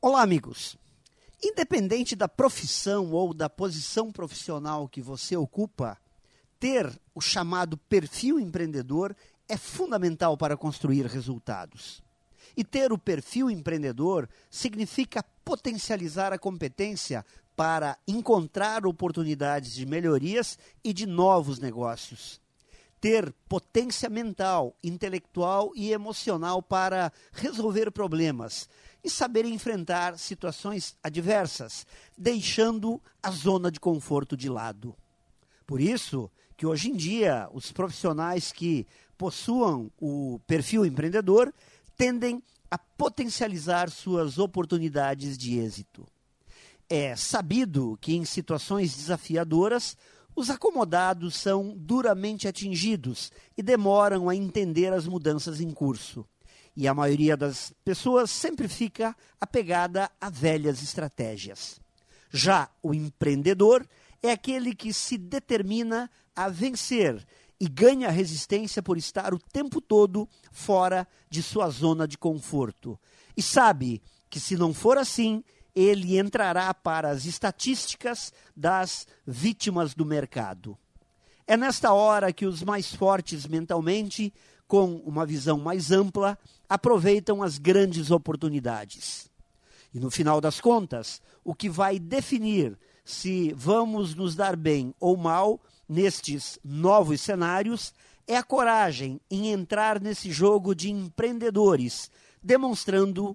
Olá, amigos. Independente da profissão ou da posição profissional que você ocupa, ter o chamado perfil empreendedor é fundamental para construir resultados. E ter o perfil empreendedor significa potencializar a competência para encontrar oportunidades de melhorias e de novos negócios. Ter potência mental, intelectual e emocional para resolver problemas e saber enfrentar situações adversas, deixando a zona de conforto de lado. Por isso que hoje em dia os profissionais que possuam o perfil empreendedor tendem a potencializar suas oportunidades de êxito. É sabido que em situações desafiadoras, os acomodados são duramente atingidos e demoram a entender as mudanças em curso. E a maioria das pessoas sempre fica apegada a velhas estratégias. Já o empreendedor é aquele que se determina a vencer e ganha resistência por estar o tempo todo fora de sua zona de conforto. E sabe que se não for assim, ele entrará para as estatísticas das vítimas do mercado. É nesta hora que os mais fortes mentalmente, com uma visão mais ampla, aproveitam as grandes oportunidades. E no final das contas, o que vai definir se vamos nos dar bem ou mal nestes novos cenários é a coragem em entrar nesse jogo de empreendedores, demonstrando